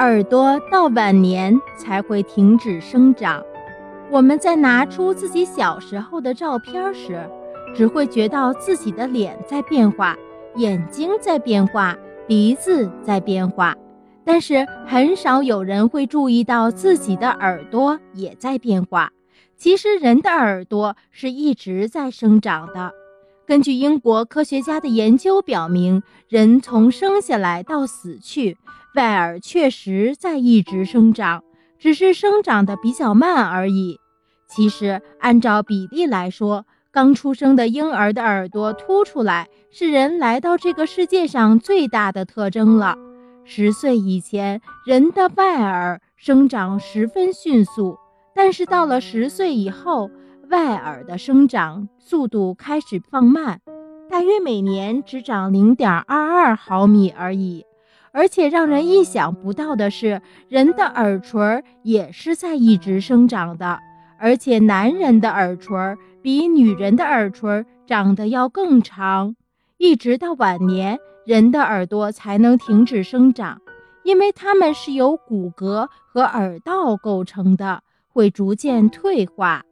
耳朵到晚年才会停止生长。我们在拿出自己小时候的照片时，只会觉到自己的脸在变化，眼睛在变化，鼻子在变化，但是很少有人会注意到自己的耳朵也在变化。其实，人的耳朵是一直在生长的。根据英国科学家的研究表明，人从生下来到死去，外耳确实在一直生长，只是生长的比较慢而已。其实，按照比例来说，刚出生的婴儿的耳朵凸出来是人来到这个世界上最大的特征了。十岁以前，人的外耳生长十分迅速。但是到了十岁以后，外耳的生长速度开始放慢，大约每年只长零点二二毫米而已。而且让人意想不到的是，人的耳垂也是在一直生长的，而且男人的耳垂比女人的耳垂长得要更长，一直到晚年，人的耳朵才能停止生长，因为它们是由骨骼和耳道构成的。会逐渐退化。